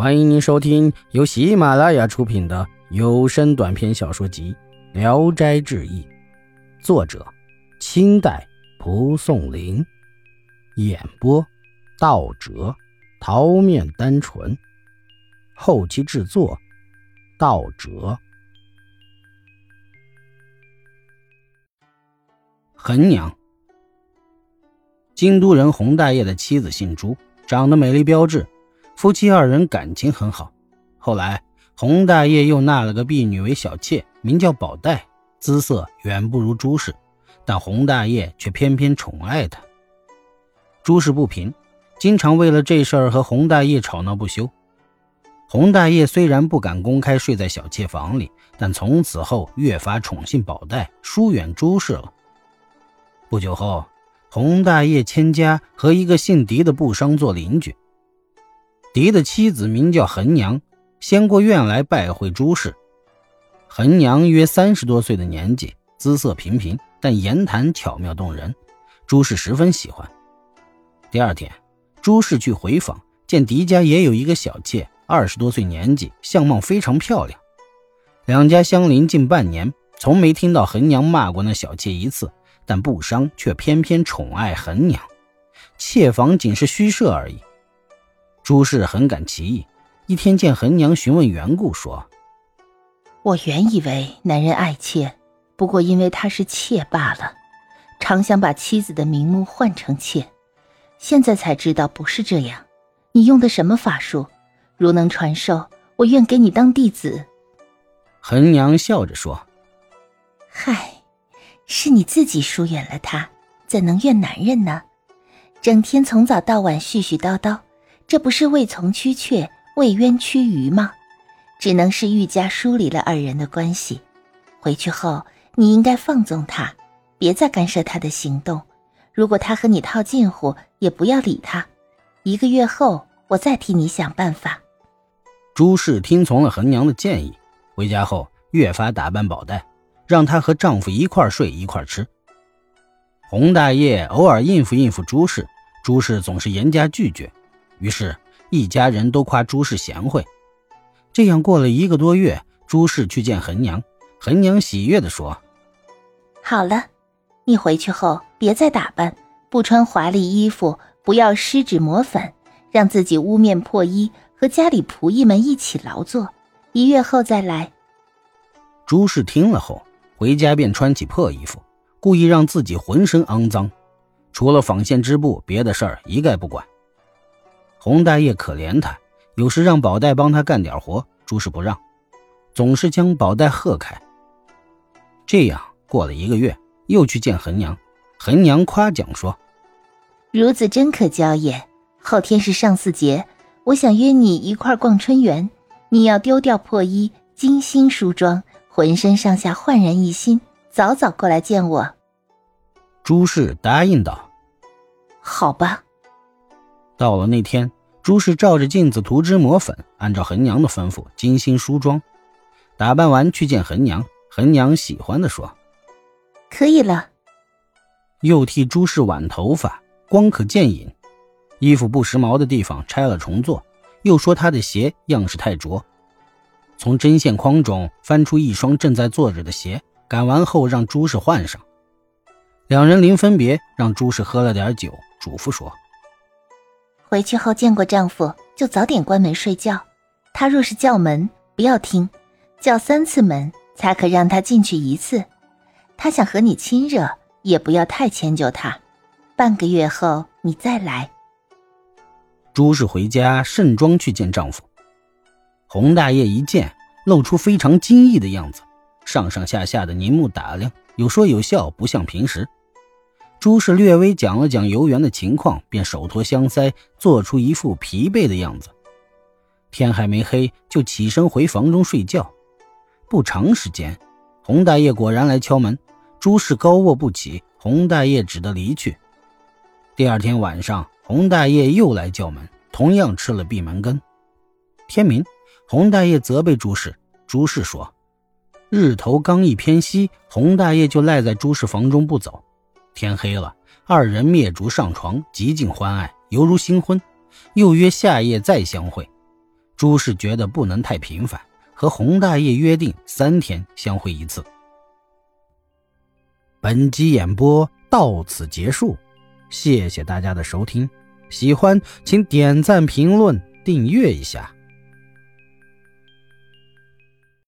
欢迎您收听由喜马拉雅出品的有声短篇小说集《聊斋志异》，作者：清代蒲松龄，演播：道哲、桃面单纯，后期制作：道哲。横娘，京都人洪大业的妻子姓朱，长得美丽标致。夫妻二人感情很好，后来洪大业又纳了个婢女为小妾，名叫宝黛，姿色远不如朱氏，但洪大业却偏偏宠爱她。朱氏不平，经常为了这事儿和洪大业吵闹不休。洪大业虽然不敢公开睡在小妾房里，但从此后越发宠幸宝黛，疏远朱氏了。不久后，洪大业迁家和一个姓狄的布商做邻居。狄的妻子名叫恒娘，先过院来拜会朱氏。恒娘约三十多岁的年纪，姿色平平，但言谈巧妙动人，朱氏十分喜欢。第二天，朱氏去回访，见狄家也有一个小妾，二十多岁年纪，相貌非常漂亮。两家相邻近半年，从没听到恒娘骂过那小妾一次，但不伤却偏偏宠爱恒娘，妾房仅是虚设而已。朱氏很感奇异，一天见恒娘询问缘故，说：“我原以为男人爱妾，不过因为他是妾罢了，常想把妻子的名目换成妾，现在才知道不是这样。你用的什么法术？如能传授，我愿给你当弟子。”恒娘笑着说：“嗨，是你自己疏远了他，怎能怨男人呢？整天从早到晚絮絮叨叨。”这不是为从屈却，为冤屈鱼吗？只能是愈加疏离了二人的关系。回去后，你应该放纵他，别再干涉他的行动。如果他和你套近乎，也不要理他。一个月后，我再替你想办法。朱氏听从了恒娘的建议，回家后越发打扮宝黛，让她和丈夫一块睡一块吃。洪大业偶尔应付应付朱氏，朱氏总是严加拒绝。于是，一家人都夸朱氏贤惠。这样过了一个多月，朱氏去见恒娘，恒娘喜悦地说：“好了，你回去后别再打扮，不穿华丽衣服，不要施脂抹粉，让自己污面破衣，和家里仆役们一起劳作。一月后再来。”朱氏听了后，回家便穿起破衣服，故意让自己浑身肮脏，除了纺线织布，别的事儿一概不管。洪大爷可怜他，有时让宝黛帮他干点活，朱氏不让，总是将宝黛喝开。这样过了一个月，又去见恒娘，恒娘夸奖说：“孺子真可教也。后天是上巳节，我想约你一块逛春园，你要丢掉破衣，精心梳妆，浑身上下焕然一新，早早过来见我。”朱氏答应道：“好吧。”到了那天，朱氏照着镜子涂脂抹粉，按照恒娘的吩咐精心梳妆，打扮完去见恒娘。恒娘喜欢的说：“可以了。”又替朱氏挽头发，光可见影。衣服不时髦的地方拆了重做，又说她的鞋样式太拙。从针线筐中翻出一双正在坐着的鞋，赶完后让朱氏换上。两人临分别，让朱氏喝了点酒，嘱咐说。回去后见过丈夫，就早点关门睡觉。他若是叫门，不要听，叫三次门才可让他进去一次。他想和你亲热，也不要太迁就他。半个月后你再来。朱氏回家盛装去见丈夫。洪大爷一见，露出非常惊异的样子，上上下下的凝目打量，有说有笑，不像平时。朱氏略微讲了讲游园的情况，便手托香腮，做出一副疲惫的样子。天还没黑，就起身回房中睡觉。不长时间，洪大爷果然来敲门。朱氏高卧不起，洪大爷只得离去。第二天晚上，洪大爷又来叫门，同样吃了闭门羹。天明，洪大爷责备朱氏。朱氏说：“日头刚一偏西，洪大爷就赖在朱氏房中不走。”天黑了，二人灭烛上床，极尽欢爱，犹如新婚。又约下夜再相会。朱氏觉得不能太频繁，和洪大爷约定三天相会一次。本集演播到此结束，谢谢大家的收听，喜欢请点赞、评论、订阅一下。